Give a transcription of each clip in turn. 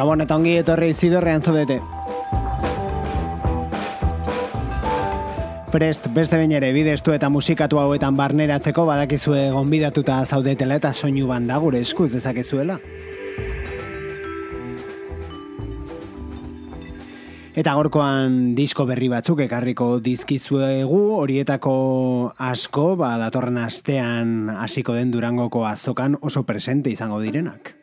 Gabon eta ongi etorri zidorrean zaudete. Prest, beste bain ere, bidestu eta musikatu hauetan barneratzeko badakizue gonbidatuta zaudetela eta soinu banda gure eskuz dezakezuela. Eta gorkoan disko berri batzuk ekarriko dizkizuegu, horietako asko, ba, datorren astean hasiko den durangoko azokan oso presente izango direnak.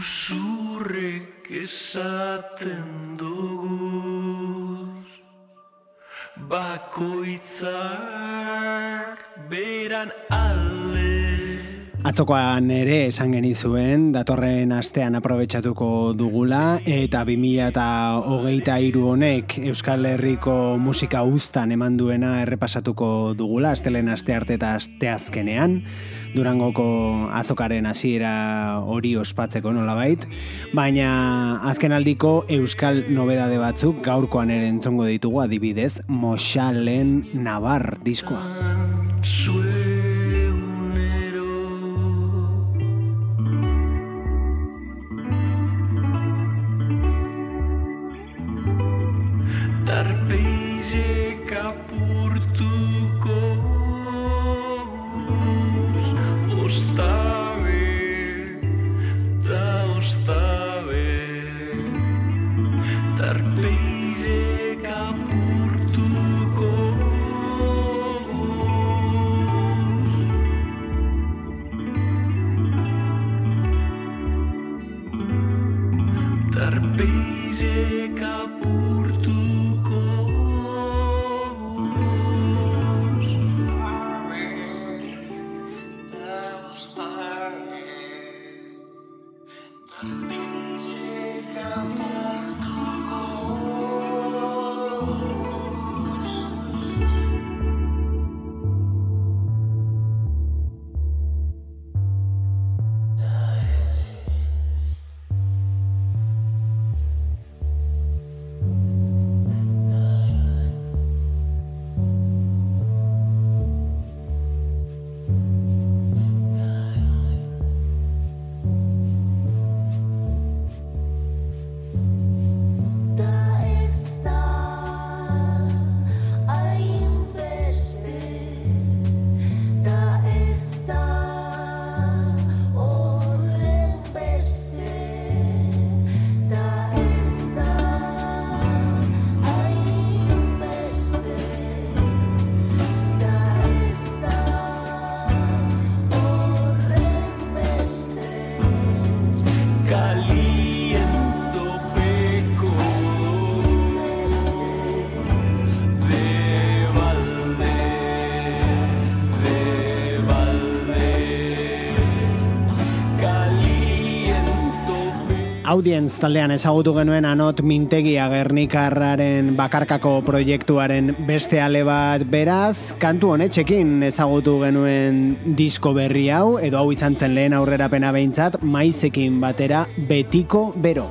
Guzurrek esaten duguz Bakoitzak beran alde Atzokoan ere esan genizuen, datorren astean aprobetsatuko dugula, eta 2000 eta hogeita iru honek Euskal Herriko musika ustan eman duena errepasatuko dugula, astelen aste arte eta aste azkenean, Durangoko azokaren hasiera hori ospatzeko nolabait, baina azkenaldiko Euskal nobedade batzuk gaurkoan ere entzongo ditugu adibidez, Moxalen Navar diskoa. Audience taldean ezagutu genuen anot mintegia gernikarraren bakarkako proiektuaren beste ale bat beraz, kantu honetxekin ezagutu genuen disko berri hau, edo hau izan zen lehen aurrerapena behintzat, maizekin batera betiko bero.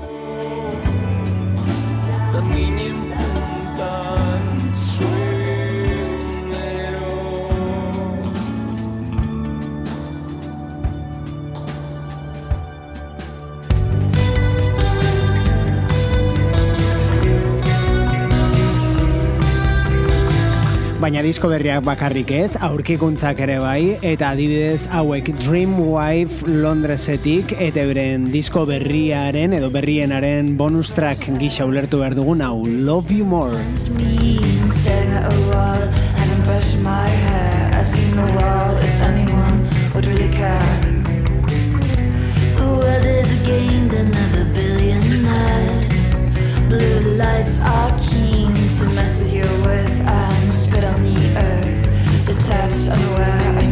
Disko berriak bakarrik ez, aurkikuntzak ere bai, eta adibidez hauek Dream Wife Londresetik, eta euren disko berriaren edo berrienaren bonus track gisa ulertu behar dugun hau, Love You More. Blue lights are keen to mess with your worth and spit on the That's unaware I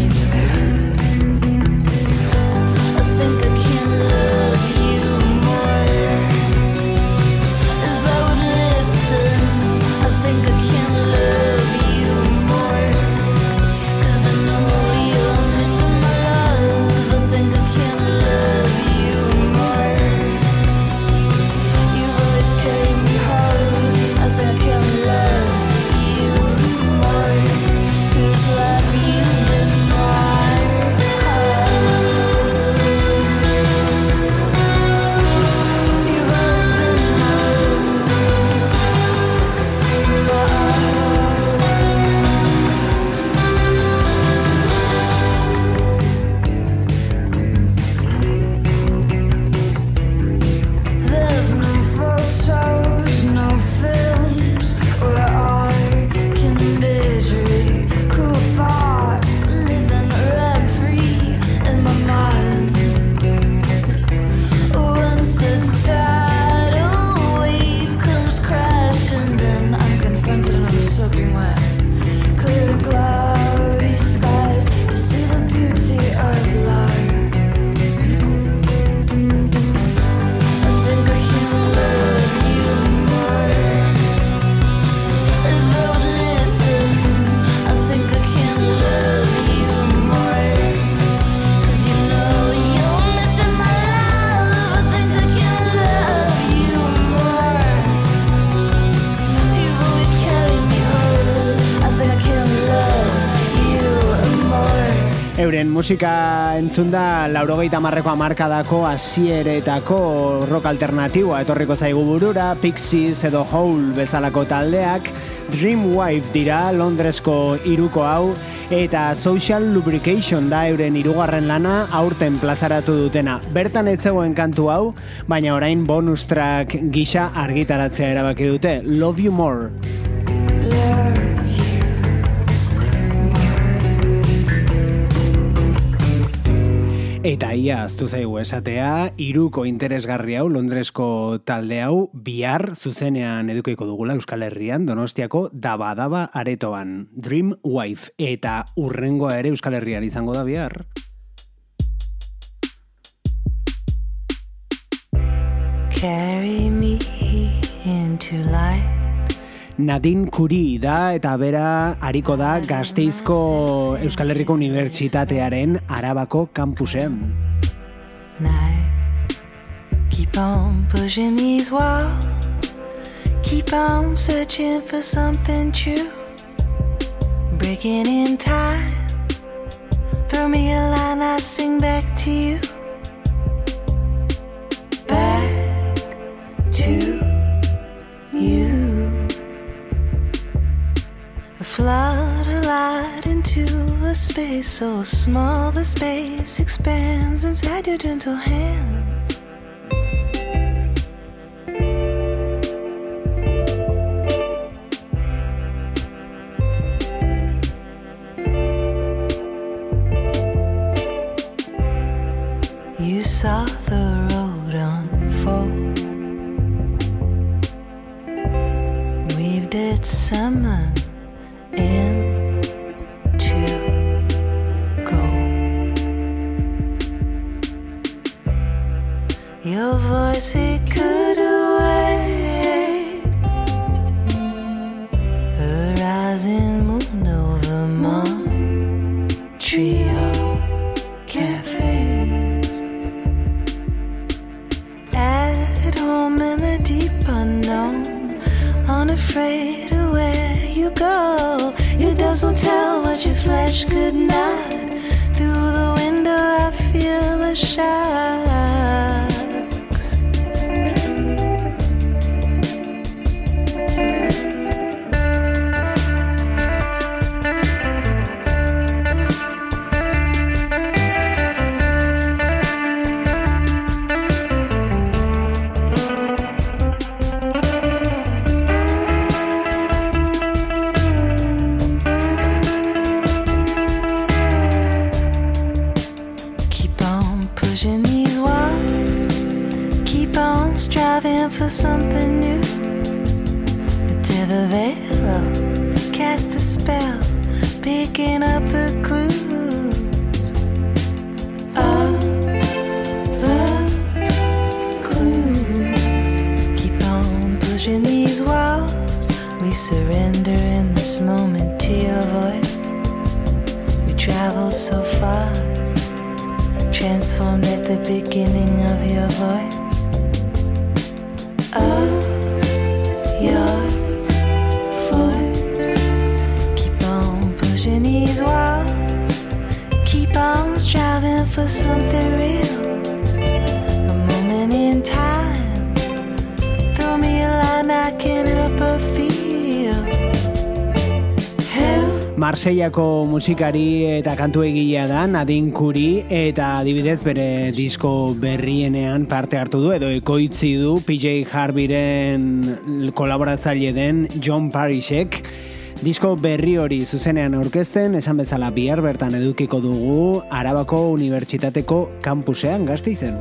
musika entzun da laurogeita marreko amarkadako asieretako rock alternatiboa etorriko zaigu burura, Pixies edo Hole bezalako taldeak, Dreamwife dira Londresko iruko hau, eta Social Lubrication da euren irugarren lana aurten plazaratu dutena. Bertan ez zegoen kantu hau, baina orain bonus track gisa argitaratzea erabaki dute, Love You More. Eta ia aztu zaigu esatea, iruko interesgarri hau, Londresko talde hau, bihar zuzenean edukiko dugula Euskal Herrian, Donostiako daba-daba aretoan, Dream Wife, eta urrengoa ere Euskal Herrian izango da bihar. Carry me into life Nadine Kuri da eta bera hariko da Gasteizko Euskal Herriko Unibertsitatearen Arabako kampusean. Keep on pushing these Keep on searching for something true Breaking in time Throw me a line, I sing back to you a space so small the space expands inside your gentle hands. Marseiako musikari eta kantu egilea da Nadine Kuri eta adibidez bere disko berrienean parte hartu du edo ekoitzi du PJ Harveyren kolaboratzaile den John Parishek Disko berri hori zuzenean aurkezten, esan bezala bihar bertan edukiko dugu Arabako Unibertsitateko kampusean gazteizen.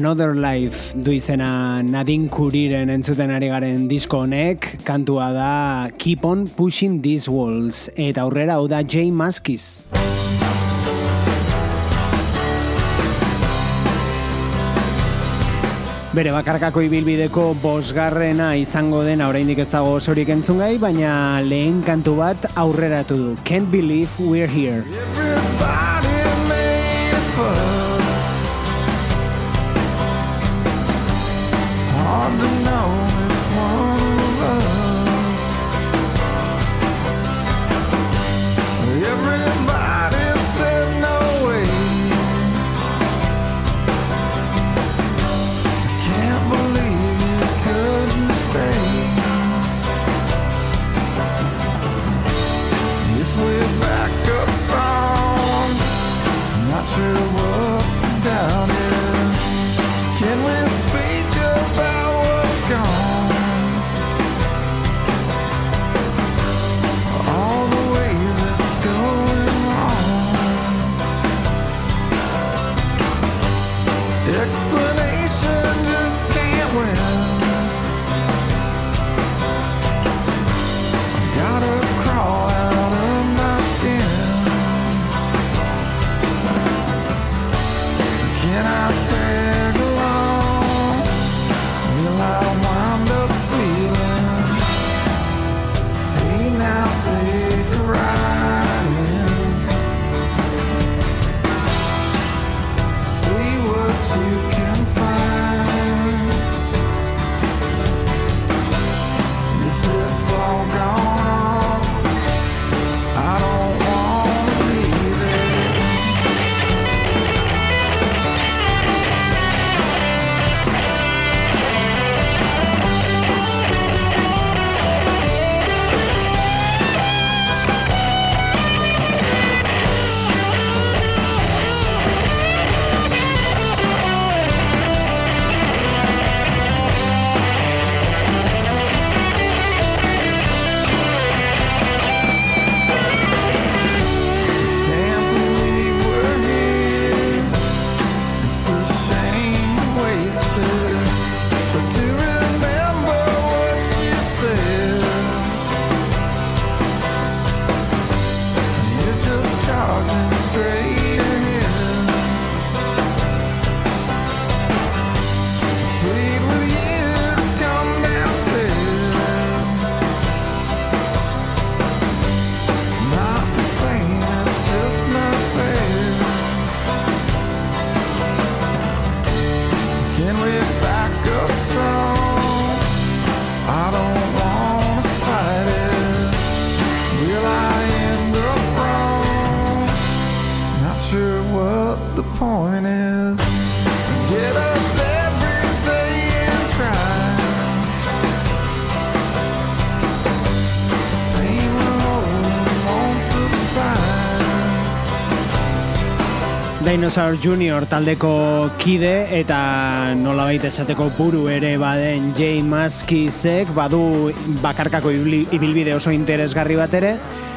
Another Life du izena Nadine Kuriren entzuten ari garen disko honek, kantua da Keep on Pushing These Walls, eta aurrera hau da Jay Maskis. Bere bakarkako ibilbideko bosgarrena izango dena oraindik ez dago osorik entzun gai, baina lehen kantu bat aurreratu du. Can't believe we're here. Everybody Dinosaur Junior taldeko kide eta nolabait esateko buru ere baden Jay Maskisek badu bakarkako ibilbide oso interesgarri bat ere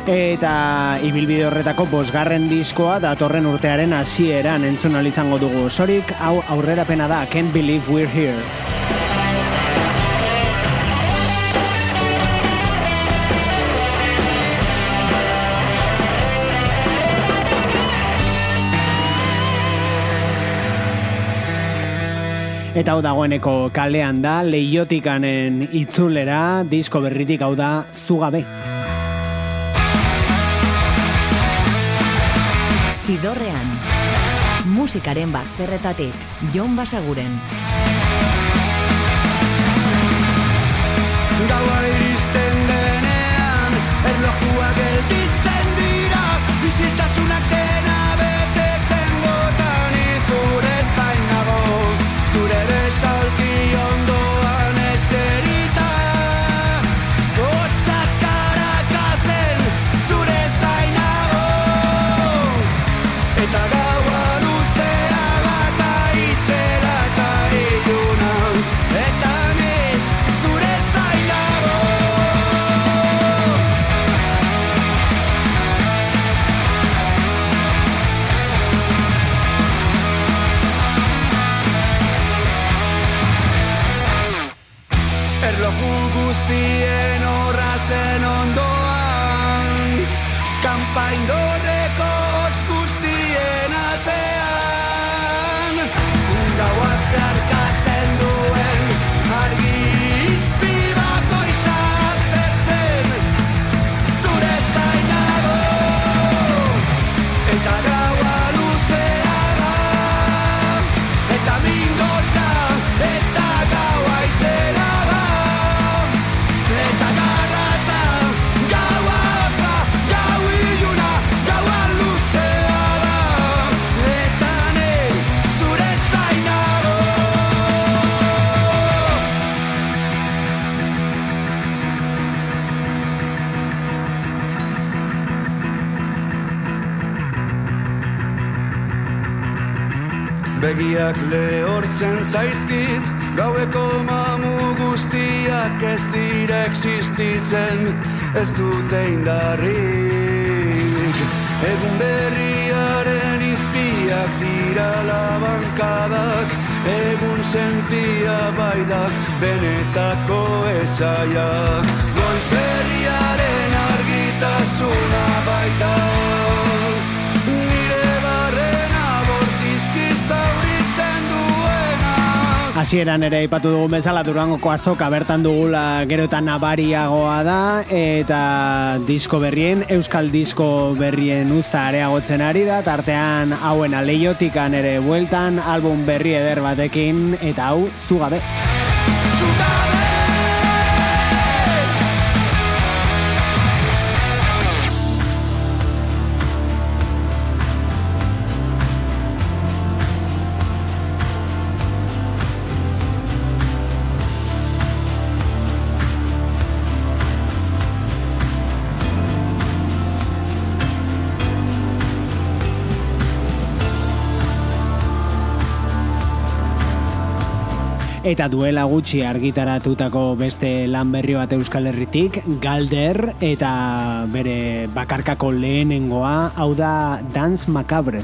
Eta ibilbide horretako bosgarren diskoa datorren urtearen hasieran entzun izango dugu. Sorik, hau aurrerapena da, Can't Believe We're Here. Eta hau dagoeneko kalean da, leiotikanen itzulera, disko berritik hau da, zugabe. Zidorrean, musikaren bazterretatik, Jon Basaguren. Gaua campaign. Begiak lehortzen zaizkit Gaueko mamu guztiak ez dira existitzen Ez dute indarrik. Egun berriaren izpiak dira labankadak Egun sentia baidak benetako etxaia. Goiz berriaren argitasuna baita Hasieran ere aipatu dugun bezala Durangoko azoka bertan dugula gero eta nabariagoa da eta disko berrien, euskal disko berrien usta areagotzen ari da, tartean hauen aleiotikan ere bueltan, album berri eder batekin eta hau zugabe. Zugabe Eta duela gutxi argitaratutako beste lan berri bat Euskal Herritik, Galder, eta bere bakarkako lehenengoa, hau da Dance Macabre.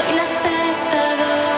Soy la espectadora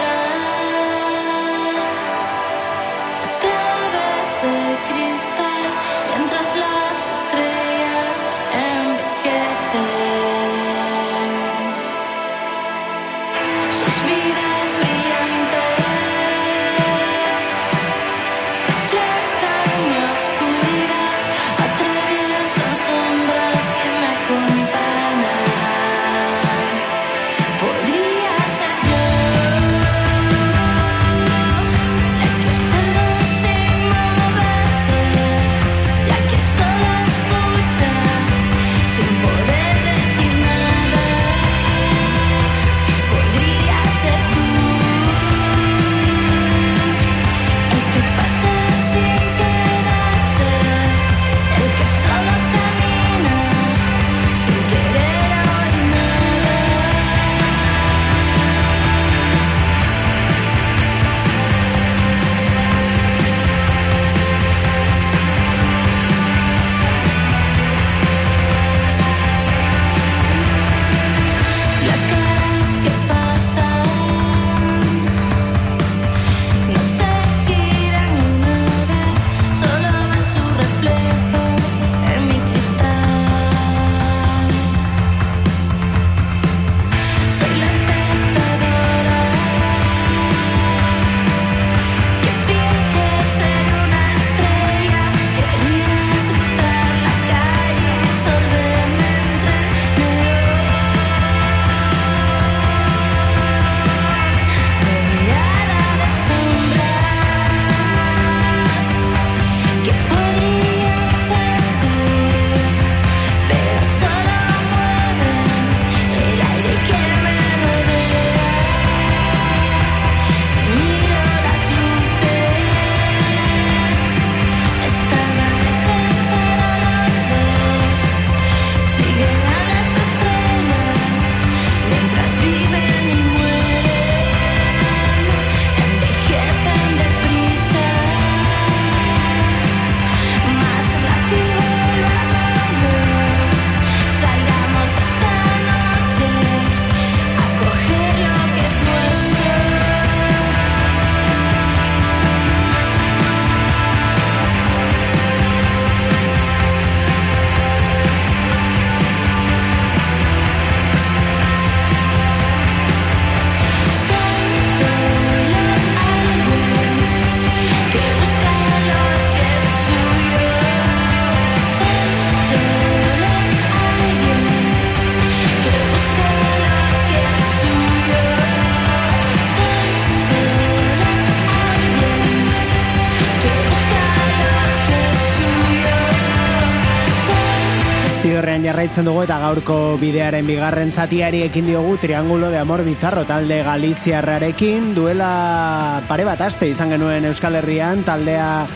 jarraitzen dugu eta gaurko bidearen bigarren zatiari ekin diogu Triangulo de Amor Bizarro talde Galiziarrarekin duela pare bat aste izan genuen Euskal Herrian taldea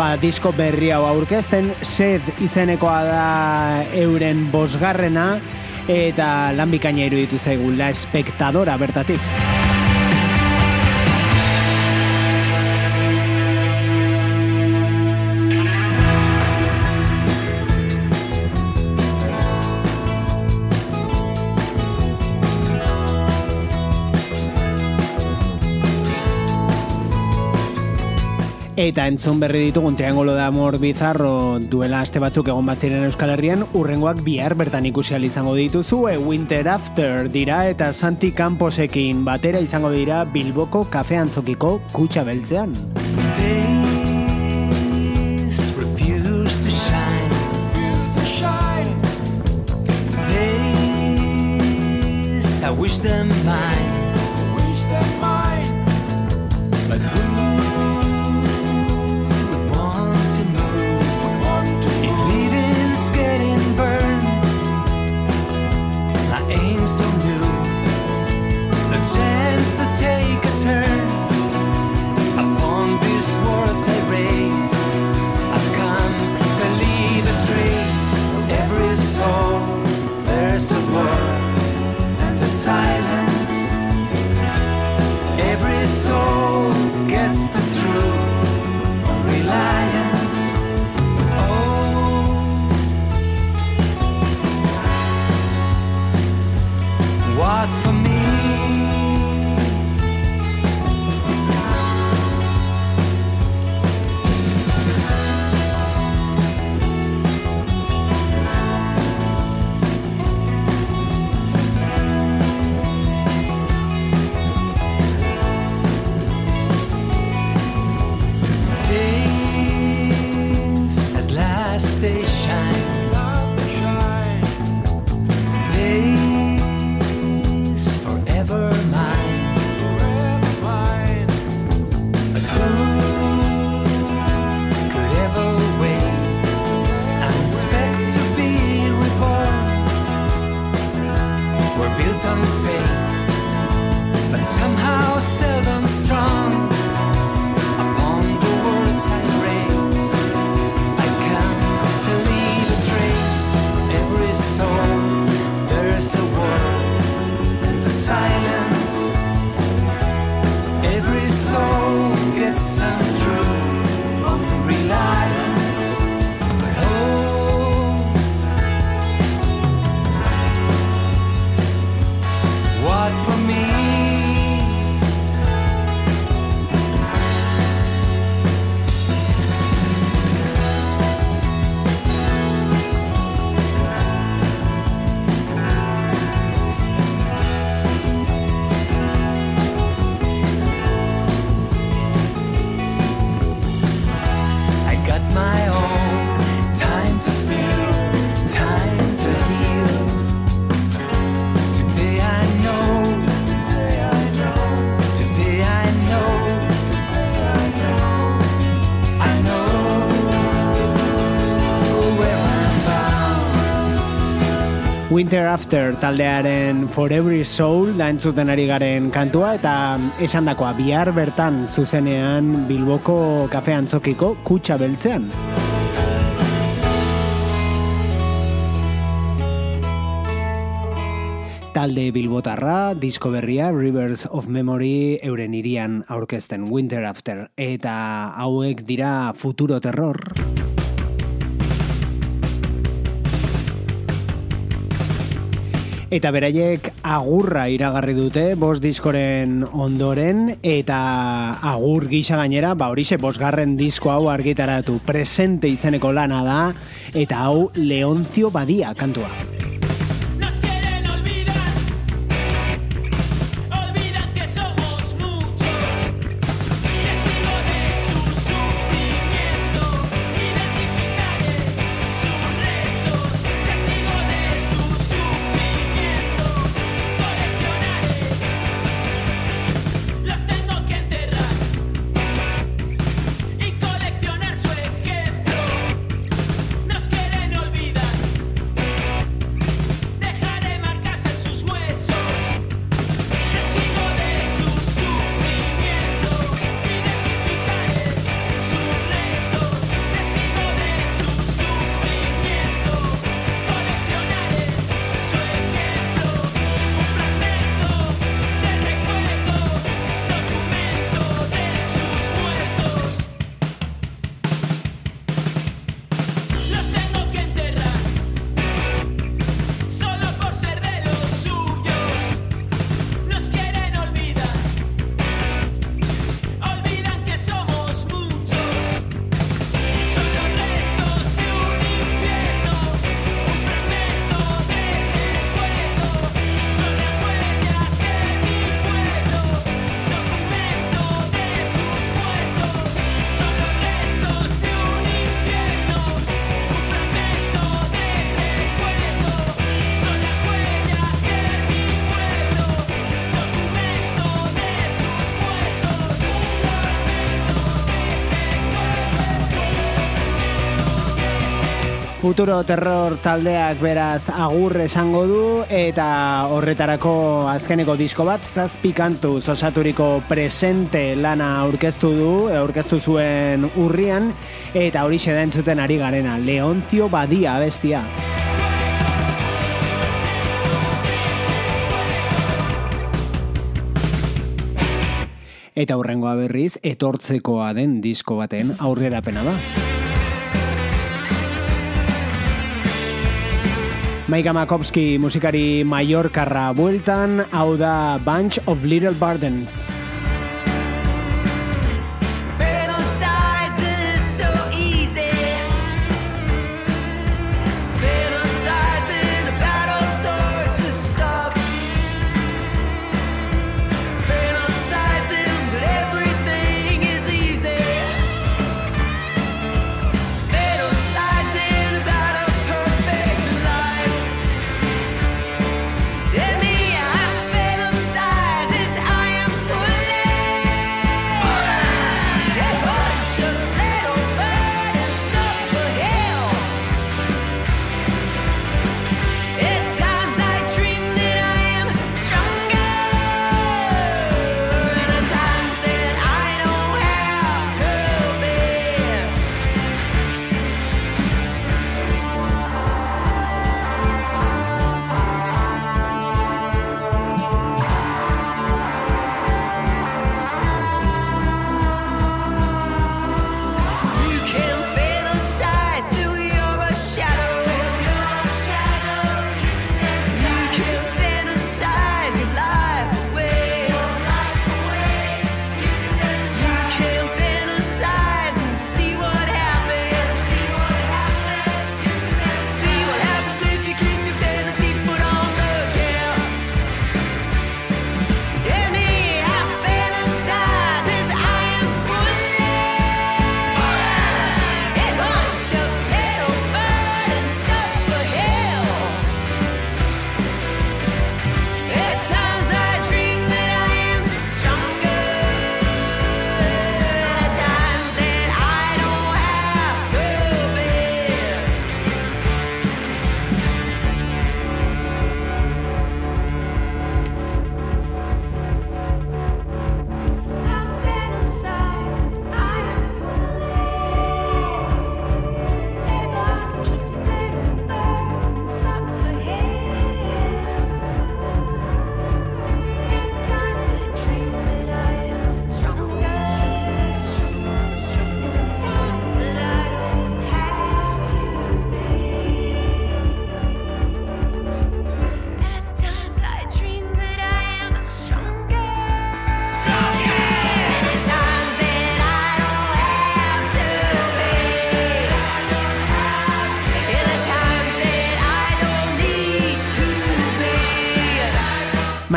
ba, disko berri hau aurkezten sed izenekoa da euren bosgarrena eta lan bikaina iruditu zaigu la espectadora bertatik. Eta entzun berri ditugun Triangulo de Amor Bizarro duela aste batzuk egon bat ziren Euskal Herrian, urrengoak bihar bertan ikusi izango dituzu, e Winter After dira eta Santi Camposekin batera izango dira Bilboko kafe antzokiko kutsa beltzean. I wish them mine. my own Winter After taldearen For Every Soul da entzuten ari garen kantua eta esan dakoa bihar bertan zuzenean Bilboko kafe antzokiko kutsa beltzean. Talde Bilbotarra, disko berria Rivers of Memory euren irian aurkezten Winter After eta hauek dira Futuro Terror. Eta beraiek agurra iragarri dute, bost diskoren ondoren, eta agur gisa gainera, ba horixe, bosgarren disko hau argitaratu presente izeneko lana da, eta hau Leontzio Badia kantua. Futuro Terror taldeak beraz agur esango du eta horretarako azkeneko disko bat zazpi kantu osaturiko presente lana aurkeztu du, eh, aurkeztu zuen urrian eta hori xeda entzuten ari garena, Leonzio Badia bestia. Eta hurrengoa berriz etortzekoa den disko baten aurrerapena da. Maika Makovski musikari Mallorcarra bueltan, hau da Bunch of Little Burdens.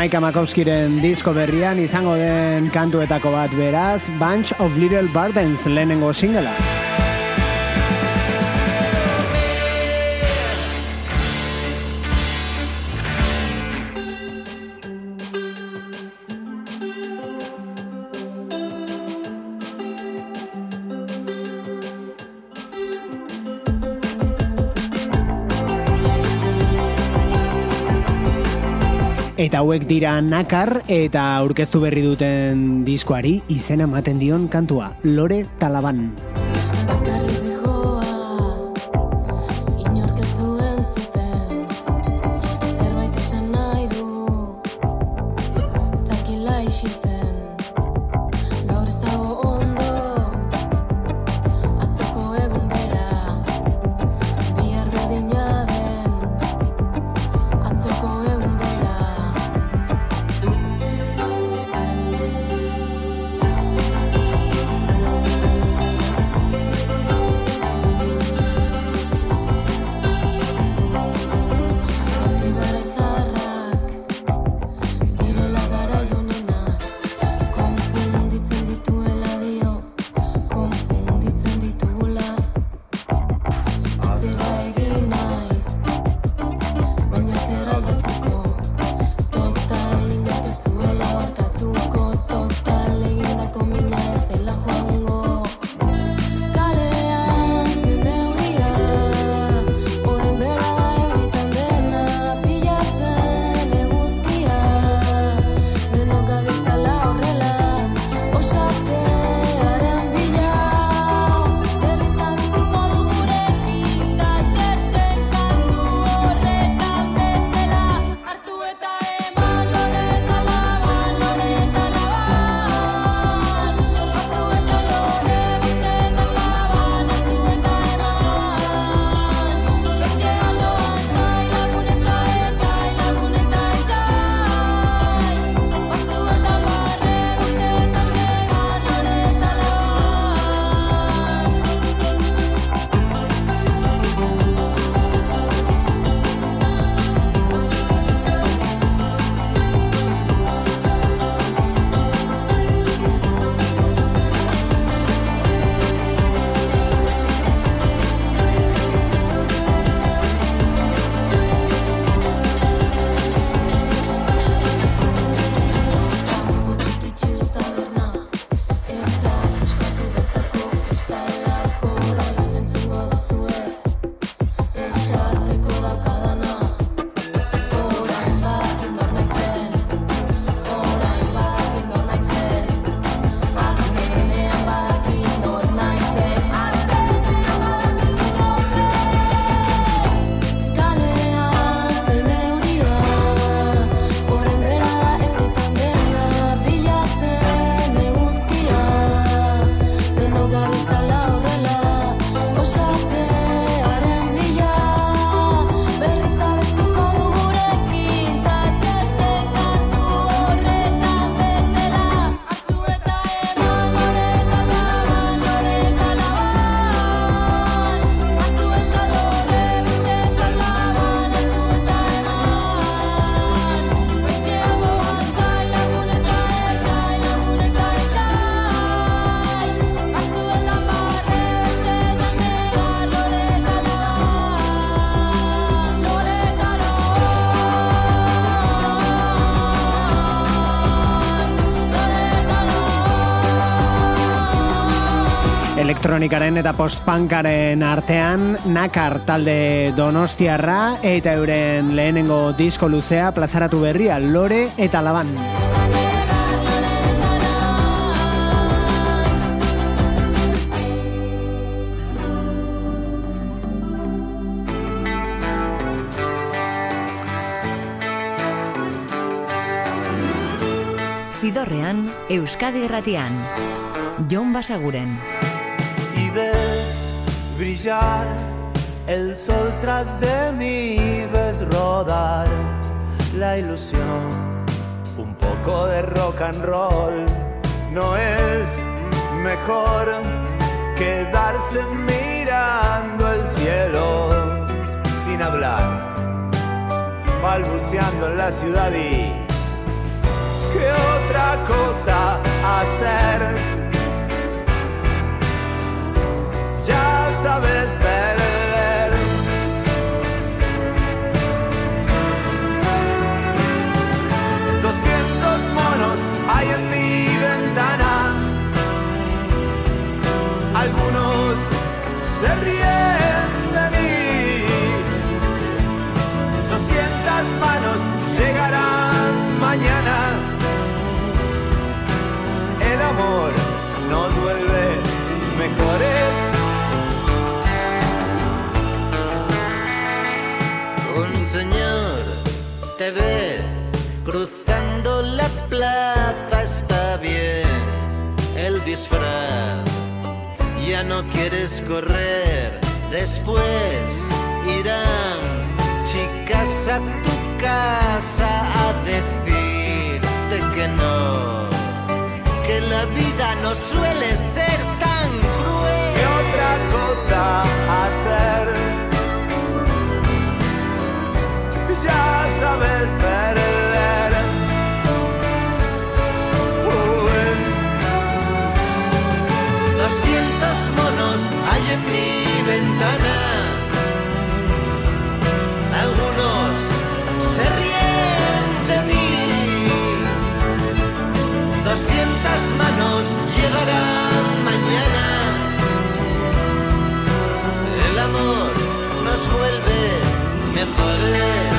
Maika Makovskiren disko berrian izango den kantuetako bat beraz, Bunch of Little Burdens lehenengo singela. Bunch Eta hauek dira Nakar eta aurkeztu berri duten diskoari izena ematen dion kantua Lore Talaban. Elektronikaren eta postpankaren artean nakar talde donostiarra eta euren lehenengo disko luzea plazaratu berria lore eta laban. Zidorrean, Euskadi Erratian. Jon Basaguren. Brillar el sol tras de mí, ves rodar la ilusión. Un poco de rock and roll no es mejor quedarse mirando el cielo sin hablar, balbuceando en la ciudad y qué otra cosa hacer ya sabes perder. Doscientos monos hay en mi ventana. Algunos se ríen de mí. Doscientas manos llegarán mañana. El amor nos vuelve correr, después irán chicas a tu casa a decirte que no, que la vida no suele ser tan cruel. ¿Qué otra cosa hacer? Ya sabes perder. Mi ventana. Algunos se ríen de mí. Doscientas manos llegarán mañana. El amor nos vuelve mejores.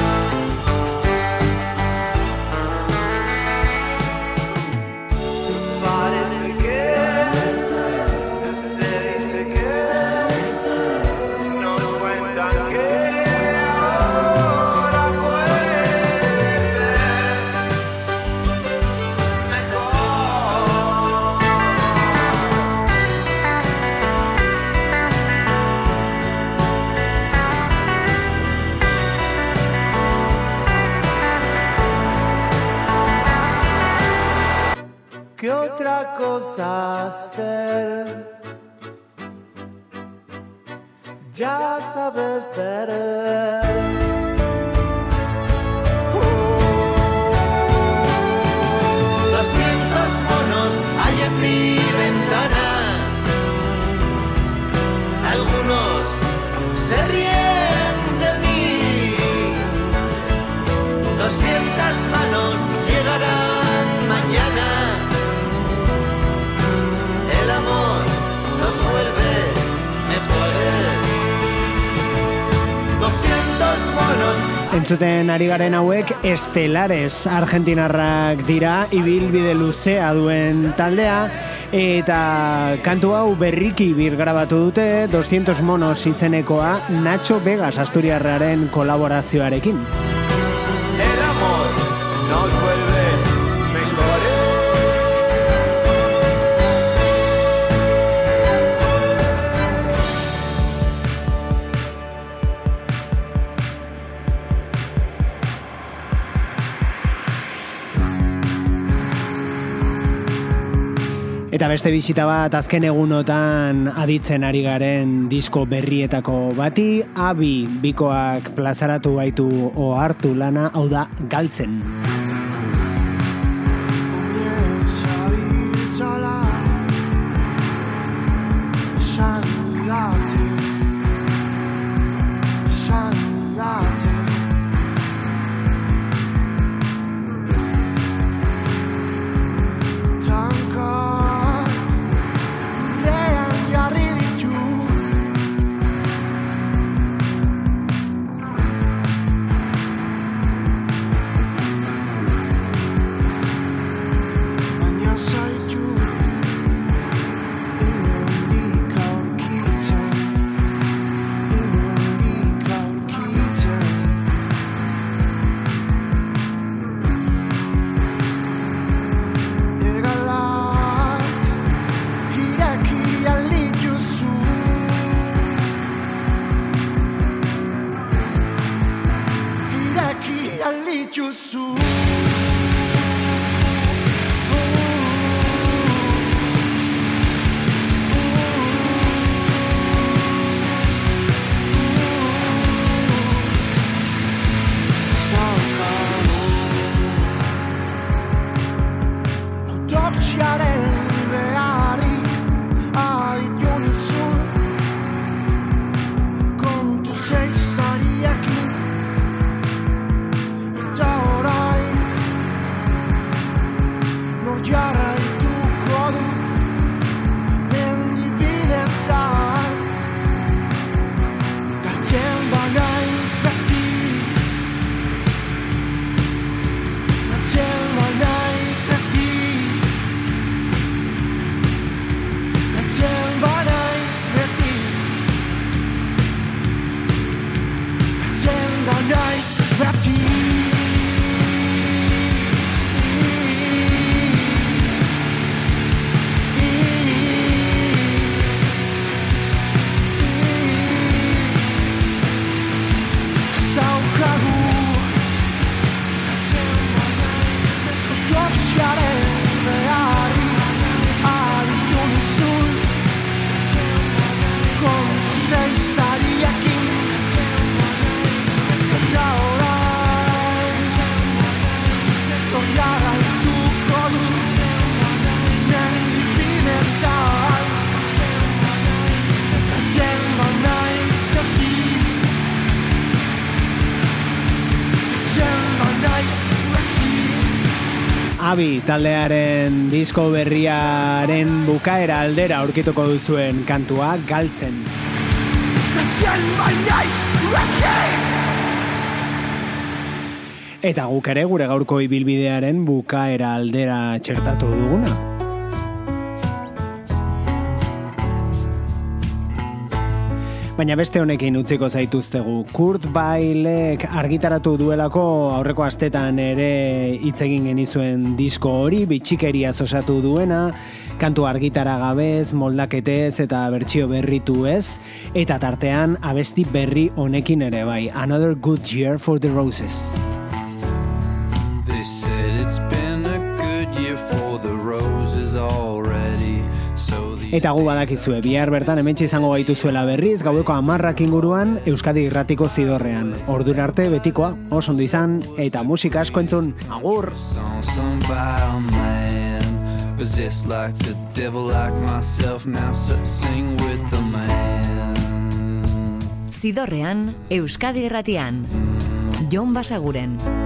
¿Qué otra cosa hacer? Ya sabes perder. Entzuten ari garen hauek estelares argentinarrak dira ibilbide luzea duen taldea eta kantu hau berriki birgrabatu dute 200 monos izenekoa Nacho Vegas Asturiarraren kolaborazioarekin. Eta beste bisita bat azken egunotan aditzen ari garen disko berrietako bati, abi bikoak plazaratu baitu ohartu lana, hau da galtzen. Abi taldearen disko berriaren bukaera aldera aurkituko duzuen kantua galtzen. Eta guk ere gure gaurko ibilbidearen bukaera aldera txertatu duguna. Baina beste honekin utziko zaituztegu. Kurt Bailek argitaratu duelako aurreko astetan ere hitz egin genizuen disko hori, bitxikeria osatu duena, kantu argitara gabez, moldaketez eta bertsio berritu ez, eta tartean abesti berri honekin ere bai. Another good year for the roses. They said it's been a good year for the roses already. Eta gu badakizue, bihar bertan hementxe izango gaituzuela berriz, gaueko amarrak inguruan Euskadi irratiko zidorrean. Ordura arte betikoa, oso ondo izan, eta musika asko entzun, agur! Possessed like the devil, like myself, now so sing with the man. Zidorrean, Euskadi irratian. Jon Basaguren.